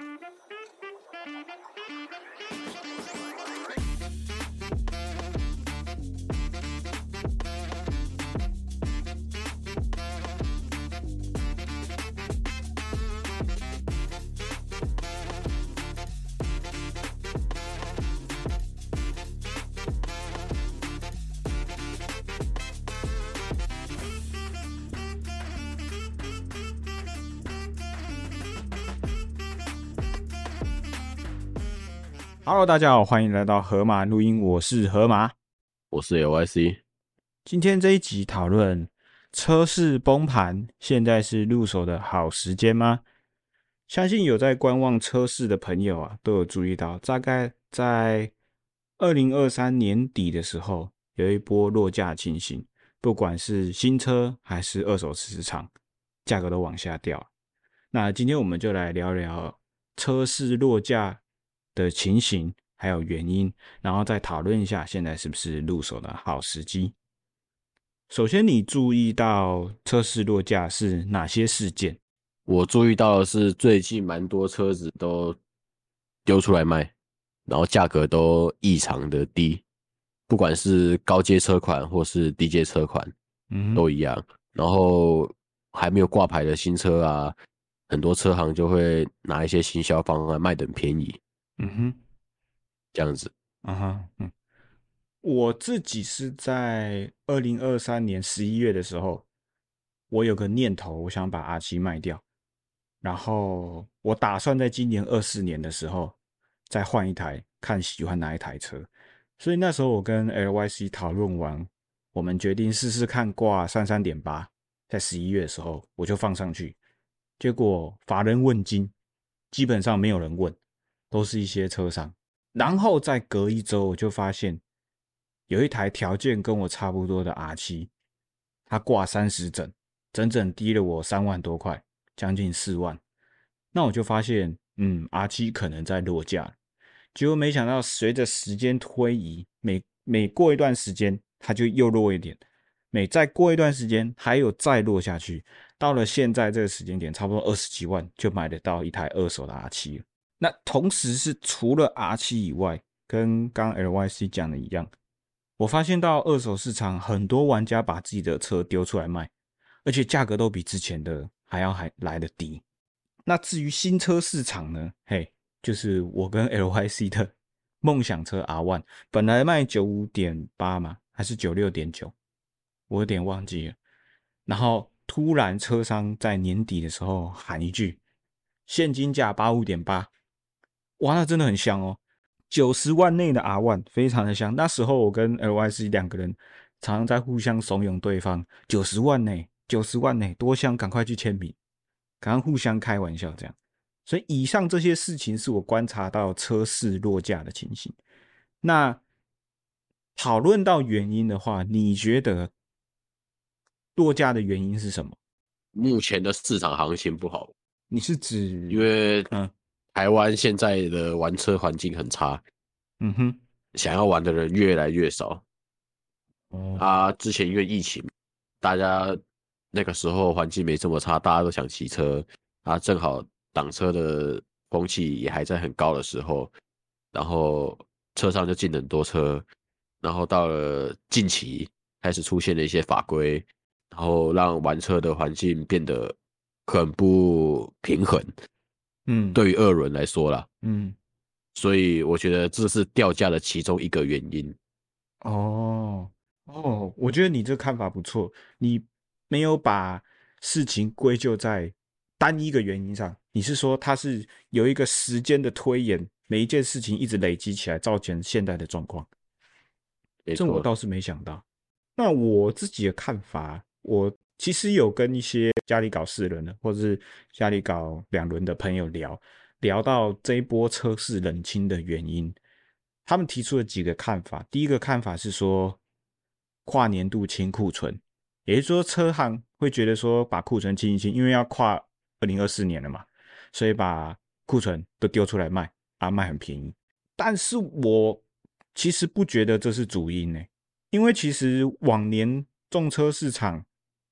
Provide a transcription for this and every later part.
Thank you. Hello，大家好，欢迎来到河马录音。我是河马，我是 LYC。今天这一集讨论车市崩盘，现在是入手的好时间吗？相信有在观望车市的朋友啊，都有注意到，大概在二零二三年底的时候，有一波落价情形，不管是新车还是二手市场，价格都往下掉。那今天我们就来聊聊车市落价的情形还有原因，然后再讨论一下现在是不是入手的好时机。首先，你注意到车市落价是哪些事件？我注意到的是最近蛮多车子都丢出来卖，然后价格都异常的低，不管是高阶车款或是低阶车款，嗯，都一样。然后还没有挂牌的新车啊，很多车行就会拿一些行销方案卖的很便宜。嗯哼，这样子，啊哈，嗯，我自己是在二零二三年十一月的时候，我有个念头，我想把 R 七卖掉，然后我打算在今年二四年的时候再换一台，看喜欢哪一台车。所以那时候我跟 LYC 讨论完，我们决定试试看挂三三点八，在十一月的时候我就放上去，结果乏人问津，基本上没有人问。都是一些车商，然后再隔一周，我就发现有一台条件跟我差不多的 R7，它挂三十整，整整低了我三万多块，将近四万。那我就发现，嗯，R7 可能在落价。结果没想到，随着时间推移，每每过一段时间，它就又落一点；每再过一段时间，还有再落下去。到了现在这个时间点，差不多二十几万就买得到一台二手的 R7 了。那同时是除了 R7 以外，跟刚 LYC 讲的一样，我发现到二手市场很多玩家把自己的车丢出来卖，而且价格都比之前的还要还来得低。那至于新车市场呢？嘿，就是我跟 LYC 的梦想车 R one，本来卖九五点八嘛，还是九六点九，我有点忘记了。然后突然车商在年底的时候喊一句：现金价八五点八。哇，那真的很香哦！九十万内的 R One 非常的香。那时候我跟 LYC 两个人常常在互相怂恿对方，九十万内，九十万内多香，赶快去签名，赶快互相开玩笑这样。所以以上这些事情是我观察到车市落价的情形。那讨论到原因的话，你觉得落价的原因是什么？目前的市场行情不好。你是指因为嗯？台湾现在的玩车环境很差，嗯哼，想要玩的人越来越少。哦，啊，之前因为疫情，大家那个时候环境没这么差，大家都想骑车，啊，正好挡车的风气也还在很高的时候，然后车上就进很多车，然后到了近期开始出现了一些法规，然后让玩车的环境变得很不平衡。嗯，对于二轮来说啦，嗯，所以我觉得这是掉价的其中一个原因。哦哦，我觉得你这看法不错，你没有把事情归咎在单一个原因上，你是说它是有一个时间的推演，每一件事情一直累积起来，造成现在的状况。这我倒是没想到。那我自己的看法，我。其实有跟一些家里搞四轮的，或者是家里搞两轮的朋友聊，聊到这一波车市冷清的原因，他们提出了几个看法。第一个看法是说，跨年度清库存，也就是说车行会觉得说把库存清一清，因为要跨二零二四年了嘛，所以把库存都丢出来卖，啊卖很便宜。但是我其实不觉得这是主因呢，因为其实往年重车市场。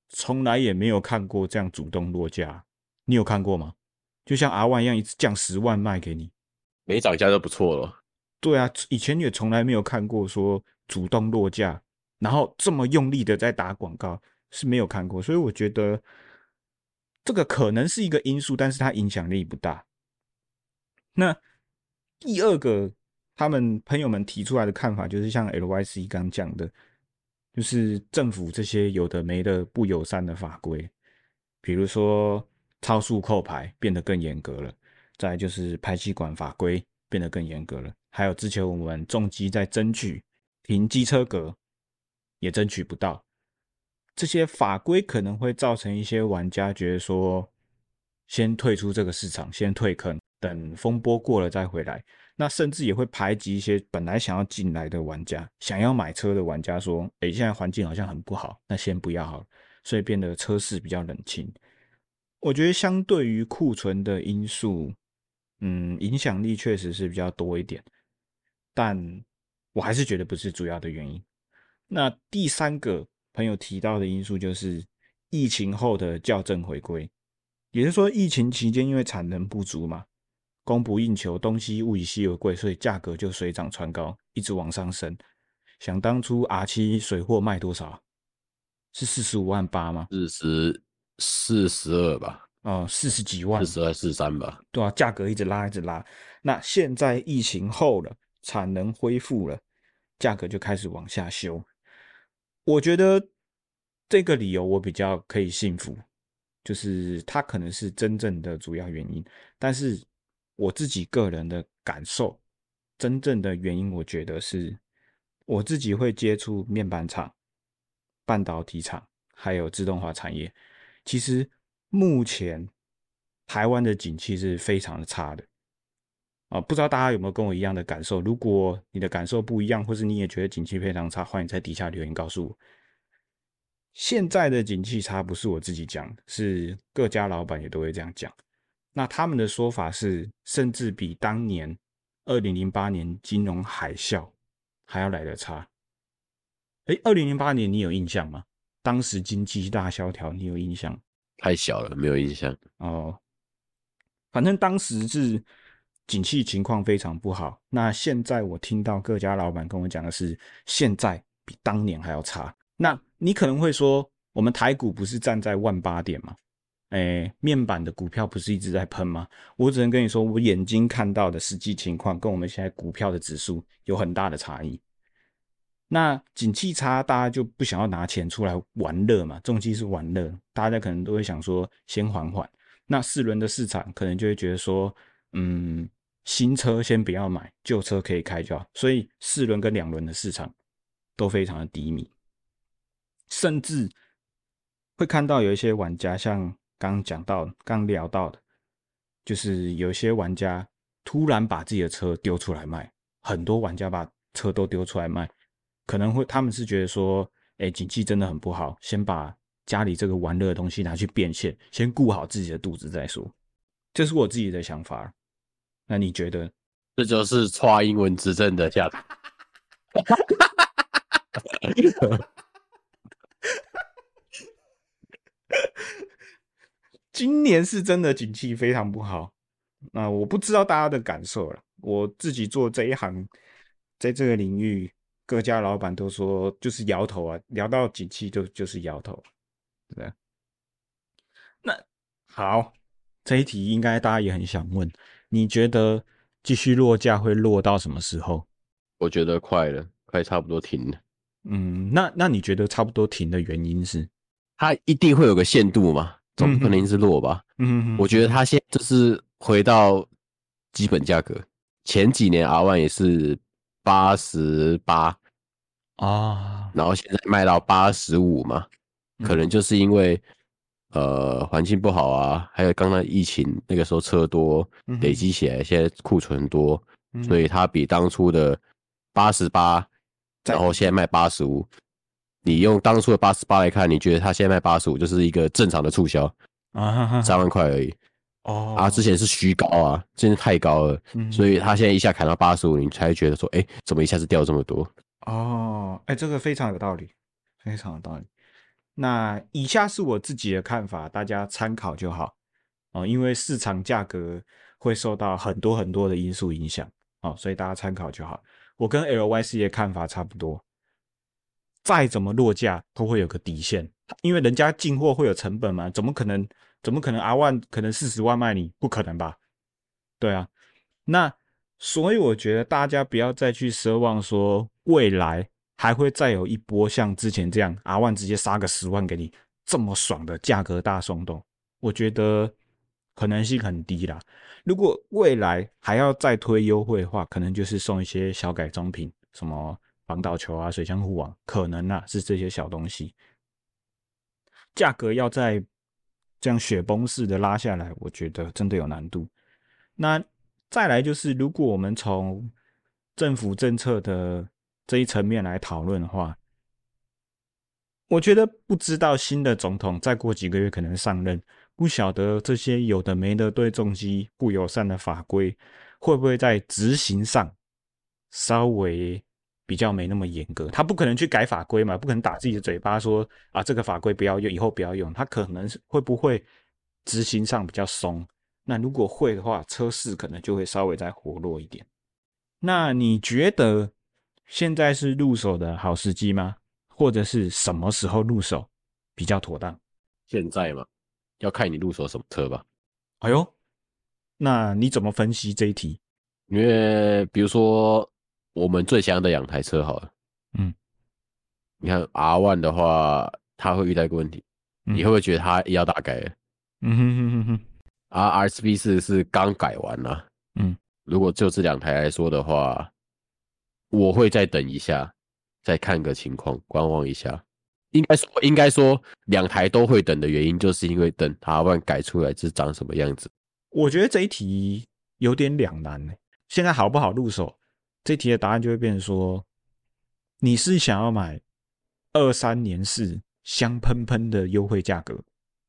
从来也没有看过这样主动落价，你有看过吗？就像阿万一样，一次降十万卖给你，没涨价就不错了。对啊，以前也从来没有看过说主动落价，然后这么用力的在打广告是没有看过，所以我觉得这个可能是一个因素，但是它影响力不大。那第二个，他们朋友们提出来的看法就是像 LYC 刚讲的，就是政府这些有的没的不友善的法规，比如说超速扣牌变得更严格了，再就是排气管法规变得更严格了。还有之前我们重机在争取停机车格，也争取不到。这些法规可能会造成一些玩家觉得说，先退出这个市场，先退坑，等风波过了再回来。那甚至也会排挤一些本来想要进来的玩家，想要买车的玩家说：“诶，现在环境好像很不好，那先不要好了。”所以变得车市比较冷清。我觉得相对于库存的因素，嗯，影响力确实是比较多一点。但我还是觉得不是主要的原因。那第三个朋友提到的因素就是疫情后的校正回归，也就是说，疫情期间因为产能不足嘛，供不应求，东西物以稀为贵，所以价格就水涨船高，一直往上升。想当初 R 七水货卖多少？是四十五万八吗？四十四十二吧。哦，四十几万，四十二、四十三吧。对啊，价格一直拉，一直拉。那现在疫情后了。产能恢复了，价格就开始往下修。我觉得这个理由我比较可以信服，就是它可能是真正的主要原因。但是我自己个人的感受，真正的原因，我觉得是我自己会接触面板厂、半导体厂，还有自动化产业。其实目前台湾的景气是非常的差的。啊，不知道大家有没有跟我一样的感受？如果你的感受不一样，或是你也觉得景气非常差，欢迎在底下留言告诉我。现在的景气差不是我自己讲，是各家老板也都会这样讲。那他们的说法是，甚至比当年二零零八年金融海啸还要来得差。诶，二零零八年你有印象吗？当时经济大萧条，你有印象？太小了，没有印象。哦，反正当时是。景气情况非常不好。那现在我听到各家老板跟我讲的是，现在比当年还要差。那你可能会说，我们台股不是站在万八点吗？哎，面板的股票不是一直在喷吗？我只能跟你说，我眼睛看到的实际情况跟我们现在股票的指数有很大的差异。那景气差，大家就不想要拿钱出来玩乐嘛？重机是玩乐，大家可能都会想说先缓缓。那四轮的市场可能就会觉得说，嗯。新车先不要买，旧车可以开就好。所以四轮跟两轮的市场都非常的低迷，甚至会看到有一些玩家，像刚讲到、刚聊到的，就是有些玩家突然把自己的车丢出来卖，很多玩家把车都丢出来卖，可能会他们是觉得说，哎，景气真的很不好，先把家里这个玩乐的东西拿去变现，先顾好自己的肚子再说。这是我自己的想法。那你觉得，这就是蔡英文执政的价值？今年是真的景气非常不好。那我不知道大家的感受了。我自己做这一行，在这个领域，各家老板都说就是摇头啊，聊到景气就就是摇头，对吧？那好，这一题应该大家也很想问。你觉得继续落价会落到什么时候？我觉得快了，快差不多停了。嗯，那那你觉得差不多停的原因是？它一定会有个限度嘛，总不可能是落吧？嗯，我觉得它现在就是回到基本价格。前几年 R One 也是八十八啊，然后现在卖到八十五嘛，可能就是因为。呃，环境不好啊，还有刚刚疫情那个时候车多累积起来，现在库存多，所以它比当初的八十八，然后现在卖八十五。你用当初的八十八来看，你觉得它现在卖八十五就是一个正常的促销啊？三万块而已哦。啊，之前是虚高啊，真的太高了，所以它现在一下砍到八十五，你才觉得说，哎，怎么一下子掉这么多？哦，哎，这个非常有道理，非常有道理。那以下是我自己的看法，大家参考就好。哦，因为市场价格会受到很多很多的因素影响，哦，所以大家参考就好。我跟 LYC 的看法差不多，再怎么落价都会有个底线，因为人家进货会有成本嘛，怎么可能？怎么可能阿万可能四十万卖你？不可能吧？对啊，那所以我觉得大家不要再去奢望说未来还会再有一波像之前这样阿万直接杀个十万给你这么爽的价格大松动，我觉得可能性很低啦。如果未来还要再推优惠的话，可能就是送一些小改装品，什么防盗球啊、水箱护网，可能啊是这些小东西，价格要在。这样雪崩式的拉下来，我觉得真的有难度。那再来就是，如果我们从政府政策的这一层面来讨论的话，我觉得不知道新的总统再过几个月可能上任，不晓得这些有的没的对重机不友善的法规会不会在执行上稍微。比较没那么严格，他不可能去改法规嘛，不可能打自己的嘴巴说啊，这个法规不要用，以后不要用。他可能是会不会执行上比较松？那如果会的话，车市可能就会稍微再活络一点。那你觉得现在是入手的好时机吗？或者是什么时候入手比较妥当？现在嘛，要看你入手什么车吧。哎呦，那你怎么分析这一题？因为比如说。我们最想要的两台车好了，嗯，你看 R One 的话，它会遇到一个问题，嗯、你会不会觉得它要大改了？嗯哼哼哼哼。而 RSV4 是刚改完了，嗯，如果就这两台来说的话，我会再等一下，再看个情况，观望一下。应该说，应该说两台都会等的原因，就是因为等 R One 改出来是长什么样子。我觉得这一题有点两难呢。现在好不好入手？这题的答案就会变成说，你是想要买二三年式香喷喷的优惠价格，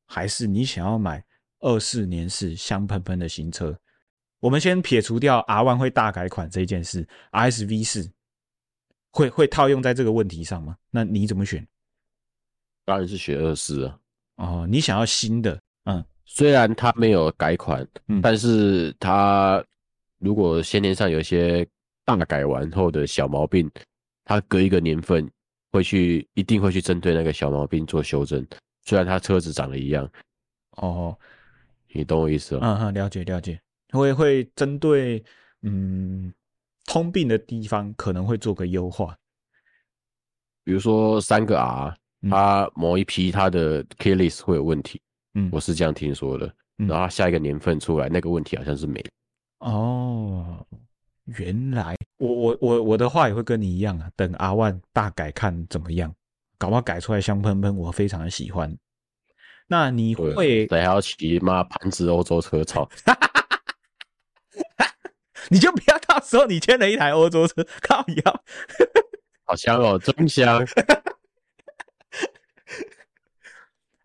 还是你想要买二四年式香喷喷的新车？我们先撇除掉 R One 会大改款这件事，RSV 四会会套用在这个问题上吗？那你怎么选？当然是选二四啊。哦，你想要新的，嗯，虽然它没有改款，嗯，但是它如果先天上有一些。大改完后的小毛病，他隔一个年份会去，一定会去针对那个小毛病做修正。虽然他车子长得一样，哦，你懂我意思吗？嗯哼，了解了解，会会针对嗯通病的地方可能会做个优化，比如说三个 R，它某一批它的 keyless 会有问题，嗯，我是这样听说的。然后下一个年份出来，那个问题好像是没。哦。原来我我我我的话也会跟你一样啊，等阿万大改看怎么样，搞不好改出来香喷喷，我非常的喜欢。那你会还要骑妈？盘子欧洲车操，你就不要到时候你签了一台欧洲车靠腰，好香哦，真香。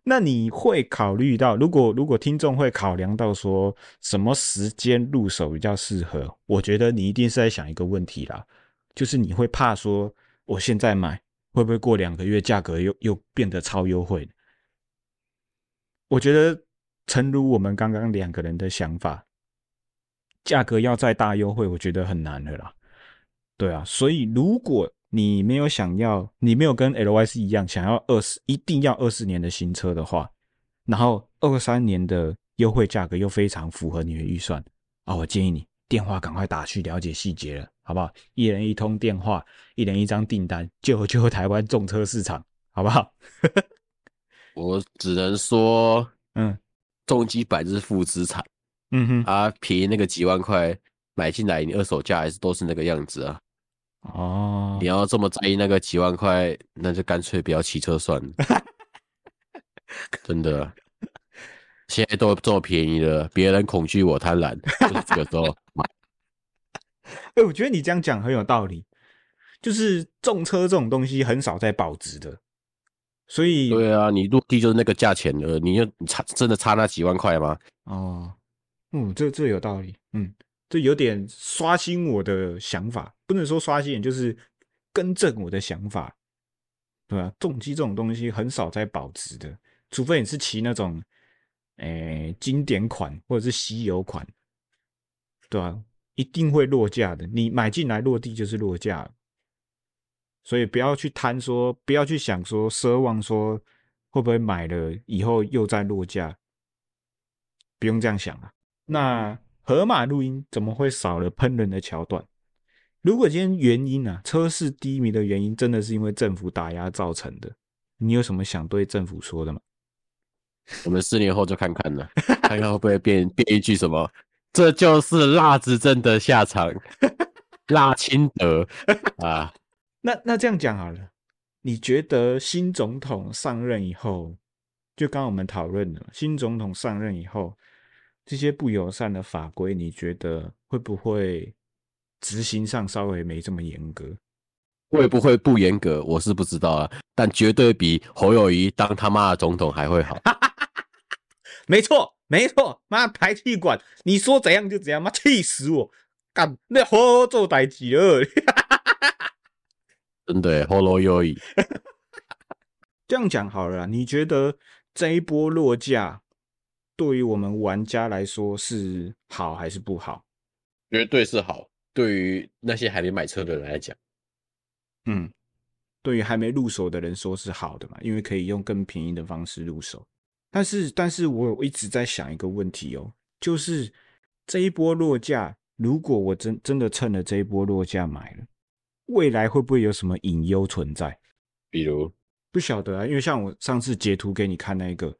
那你会考虑到，如果如果听众会考量到说什么时间入手比较适合？我觉得你一定是在想一个问题啦，就是你会怕说我现在买会不会过两个月价格又又变得超优惠？我觉得诚如我们刚刚两个人的想法，价格要再大优惠，我觉得很难的啦。对啊，所以如果你没有想要，你没有跟 LYC 一样想要二十，一定要二十年的新车的话，然后二三年的优惠价格又非常符合你的预算啊，我建议你电话赶快打去了解细节了，好不好？一人一通电话，一人一张订单，救救台湾重车市场，好不好？我只能说，嗯，重机百日负资产，嗯哼，啊，便宜那个几万块买进来，你二手价还是都是那个样子啊。哦，你要这么在意那个几万块，那就干脆不要骑车算了。真的，现在都这么便宜了，别人恐惧我贪婪，就是这个时候买。哎，我觉得你这样讲很有道理。就是重车这种东西很少在保值的，所以对啊，你落地就是那个价钱了，你就差真的差那几万块吗？哦，嗯，这这有道理，嗯。这有点刷新我的想法，不能说刷新，就是更正我的想法，对吧？重机这种东西很少在保值的，除非你是骑那种诶经典款或者是稀有款，对吧、一定会落价的。你买进来落地就是落价，所以不要去贪说，不要去想说奢望说会不会买了以后又再落价，不用这样想啊。那河马录音怎么会少了喷人的桥段？如果今天原因啊，车市低迷的原因真的是因为政府打压造成的，你有什么想对政府说的吗？我们四年后就看看了，看看会不会变变一句什么。这就是辣子镇的下场，辣清德 啊！那那这样讲好了，你觉得新总统上任以后，就刚刚我们讨论的，新总统上任以后，这些不友善的法规，你觉得会不会执行上稍微没这么严格？会不会不严格？我是不知道啊，但绝对比侯友谊当他妈的总统还会好。没错。没错，妈排气管，你说怎样就怎样，妈气死我！干那好好做代志了，真的好老友谊。这样讲好了啦，你觉得这一波落价对于我们玩家来说是好还是不好？绝对是好。对于那些还没买车的人来讲，嗯，对于还没入手的人说是好的嘛，因为可以用更便宜的方式入手。但是，但是我有一直在想一个问题哦，就是这一波落价，如果我真真的趁了这一波落价买了，未来会不会有什么隐忧存在？比如不晓得啊，因为像我上次截图给你看那个，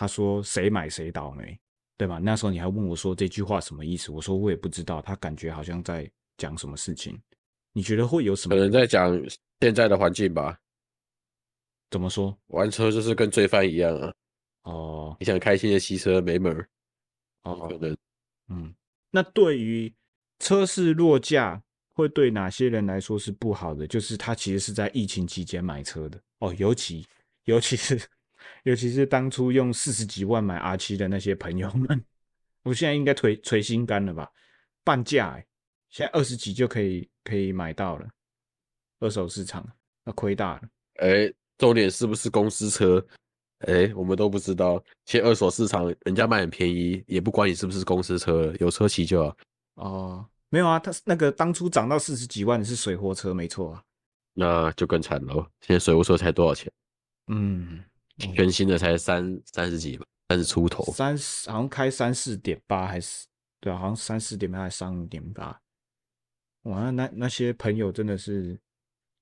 他说谁买谁倒霉，对吧？那时候你还问我说这句话什么意思？我说我也不知道，他感觉好像在讲什么事情。你觉得会有什么？可能在讲。现在的环境吧，怎么说？玩车就是跟罪犯一样啊！哦，你想开心的骑车没门儿哦，可能，嗯，那对于车市落价，会对哪些人来说是不好的？就是他其实是在疫情期间买车的哦，尤其尤其是尤其是当初用四十几万买 R7 的那些朋友们，我现在应该捶捶心肝了吧？半价哎，现在二十几就可以可以买到了。二手市场那亏大了，哎、欸，重点是不是公司车？哎、欸，我们都不知道。其实二手市场人家卖很便宜，也不管你是不是公司车，有车骑就好。哦，没有啊，他那个当初涨到四十几万的是水货车，没错啊。那就更惨了。现在水货车才多少钱？嗯，全新的才三三十几吧，三十出头。三十好像开三四点八还是？对啊，好像三四点八还是三五点八。哇，那那些朋友真的是。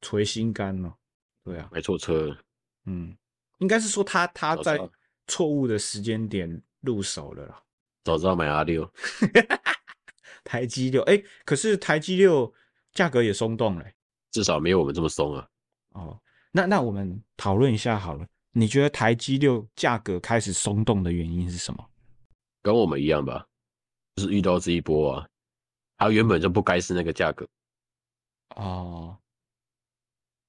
捶心肝了，对啊，买错车，嗯，应该是说他他在错误的时间点入手了啦。早知道买 R 六，台积六，哎，可是台积六价格也松动了，至少没有我们这么松啊。哦，那那我们讨论一下好了，你觉得台积六价格开始松动的原因是什么？跟我们一样吧，就是遇到这一波啊，它原本就不该是那个价格。哦。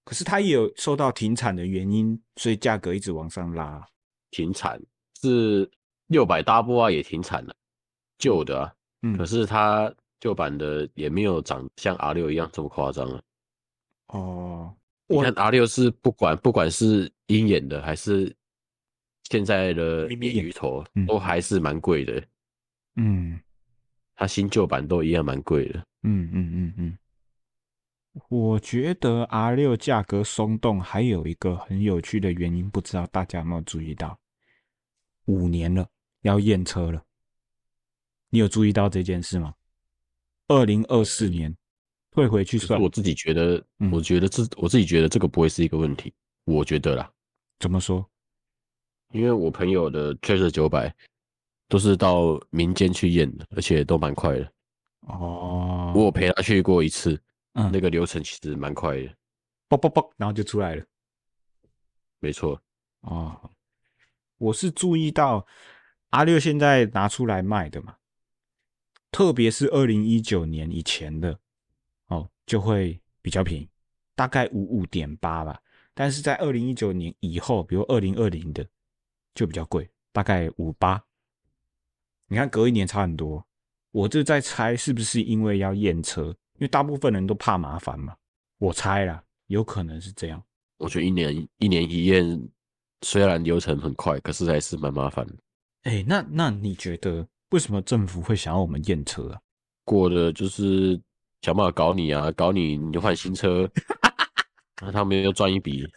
可是它也有受到停产的原因，所以价格一直往上拉。停产是六百 double 啊，也停产了，旧的啊。嗯，可是它旧版的也没有长像 R 六一样这么夸张啊。哦，你看 R 六是不管不管是鹰眼的还是现在的鳄鱼头，都还是蛮贵的。嗯，它新旧版都一样蛮贵的。嗯嗯嗯嗯。嗯嗯我觉得 R 六价格松动还有一个很有趣的原因，不知道大家有没有注意到？五年了，要验车了，你有注意到这件事吗？二零二四年退回去算，我自己觉得，嗯、我觉得这我自己觉得这个不会是一个问题，我觉得啦。怎么说？因为我朋友的 Tracer 九百都是到民间去验的，而且都蛮快的。哦，我陪他去过一次。嗯，那个流程其实蛮快的，啵啵啵，然后就出来了。没错，哦，我是注意到阿六现在拿出来卖的嘛，特别是二零一九年以前的，哦，就会比较便宜，大概五五点八吧。但是在二零一九年以后，比如二零二零的，就比较贵，大概五八。你看隔一年差很多，我这在猜是不是因为要验车。因为大部分人都怕麻烦嘛，我猜啦，有可能是这样。我觉得一年一年一验，虽然流程很快，可是还是蛮麻烦的。哎、欸，那那你觉得为什么政府会想要我们验车啊？过的就是想办法搞你啊，搞你你就换新车，那他们又赚一笔。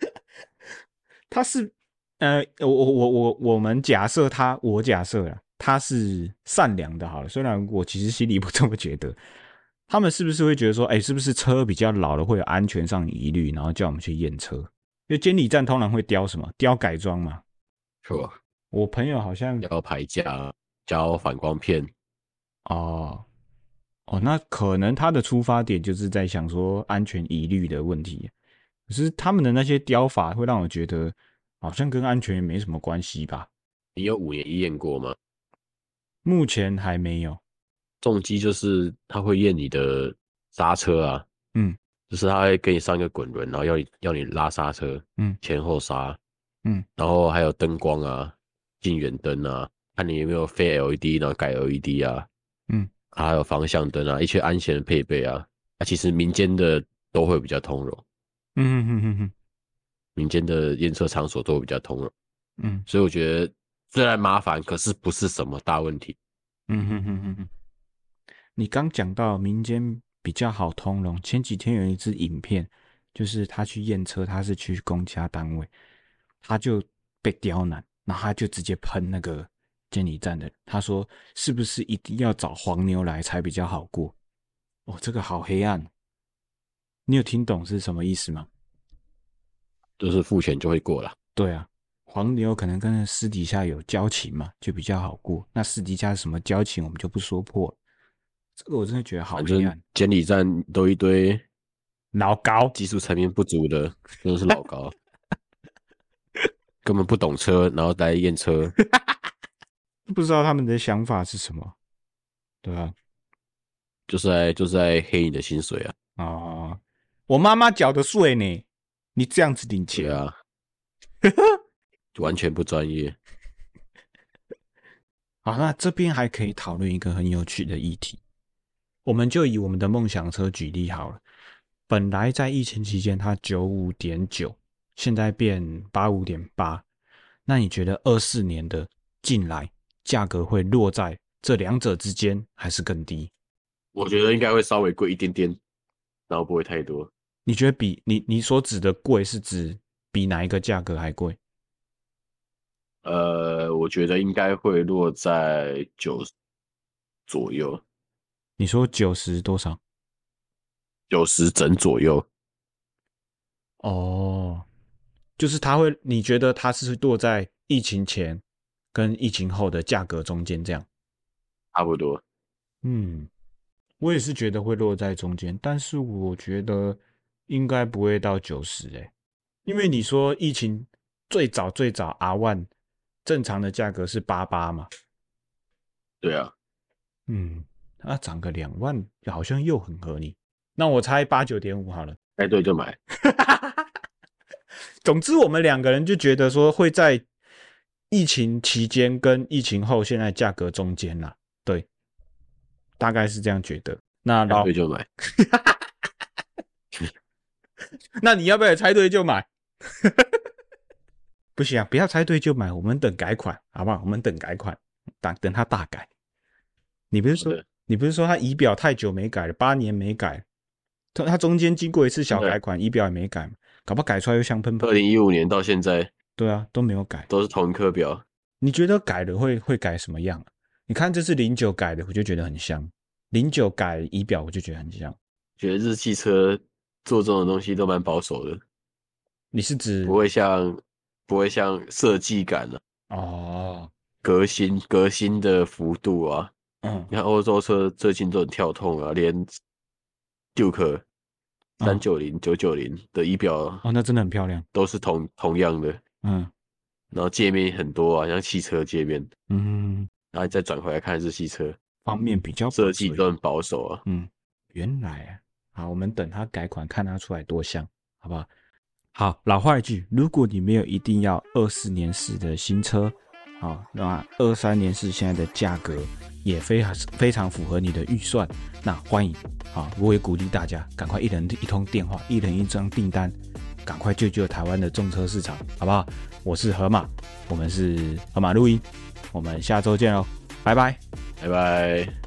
他是呃，我我我我我们假设他，我假设啊，他是善良的，好了，虽然我其实心里不这么觉得。他们是不是会觉得说，哎、欸，是不是车比较老了会有安全上疑虑，然后叫我们去验车？因为监理站通常会雕什么？雕改装嘛。是吧？我朋友好像雕牌架、雕反光片。哦哦，那可能他的出发点就是在想说安全疑虑的问题。可是他们的那些雕法会让我觉得好像跟安全也没什么关系吧？你有五年一验过吗？目前还没有。重机就是他会验你的刹车啊，嗯，就是他会给你上一个滚轮，然后要你要你拉刹车，嗯，前后刹，嗯，然后还有灯光啊，近远灯啊，看你有没有非 LED，然后改 LED 啊，嗯，还有方向灯啊，一些安全的配备啊，啊，其实民间的都会比较通融，嗯嗯嗯嗯，民间的验车场所都会比较通融，嗯，所以我觉得虽然麻烦，可是不是什么大问题，嗯哼哼哼哼。你刚讲到民间比较好通融，前几天有一支影片，就是他去验车，他是去公家单位，他就被刁难，然后他就直接喷那个监理站的，他说是不是一定要找黄牛来才比较好过？哦，这个好黑暗，你有听懂是什么意思吗？就是付钱就会过了。对啊，黄牛可能跟私底下有交情嘛，就比较好过。那私底下什么交情，我们就不说破了。这个我真的觉得好黑暗。监理站都一堆老高，技术层面不足的，真的是老高，根本不懂车，然后来验车，不知道他们的想法是什么，对啊，就是在就是在黑你的薪水啊！哦，我妈妈缴的税呢？你这样子领钱啊？完全不专业。好，那这边还可以讨论一个很有趣的议题。我们就以我们的梦想车举例好了。本来在疫情期间，它九五点九，现在变八五点八。那你觉得二四年的进来价格会落在这两者之间，还是更低？我觉得应该会稍微贵一点点，然后不会太多。你觉得比你你所指的贵是指比哪一个价格还贵？呃，我觉得应该会落在九十左右。你说九十多少？九十整左右。哦，就是他会，你觉得他是落在疫情前跟疫情后的价格中间这样？差不多。嗯，我也是觉得会落在中间，但是我觉得应该不会到九十诶，因为你说疫情最早最早 R1 正常的价格是八八嘛？对啊。嗯。啊，涨个两万，好像又很合理。那我猜八九点五好了，哎，对，就买。总之，我们两个人就觉得说会在疫情期间跟疫情后现在价格中间啦。对，大概是这样觉得。那老对就买。那你要不要也猜对就买？不行啊，不要猜对就买，我们等改款，好不好？我们等改款，等等它大改。你不是说？你不是说它仪表太久没改了，八年没改，它它中间经过一次小改款，仪表也没改，搞不好改出来又香喷喷。二零一五年到现在，对啊，都没有改，都是同一颗表。你觉得改了会会改什么样？你看这是零九改的，我就觉得很像。零九改仪表，我就觉得很像。觉得日系车做这种东西都蛮保守的。你是指不会像不会像设计感了、啊、哦，革新革新的幅度啊。嗯，你看欧洲车最近都很跳痛啊，连 Duke 三九零、九九零的仪表哦，那真的很漂亮，都是同同样的，嗯，然后界面很多啊，像汽车界面，嗯，然后再转回来看日系车方面比较设计都很保守啊，嗯，原来啊，好，我们等它改款，看它出来多像，好不好？好，老话一句，如果你没有一定要二四年式的新车，好，那二三年式现在的价格。也非常非常符合你的预算，那欢迎好！我也鼓励大家赶快一人一通电话，一人一张订单，赶快救救台湾的重车市场，好不好？我是河马，我们是河马录音，我们下周见喽，拜拜，拜拜。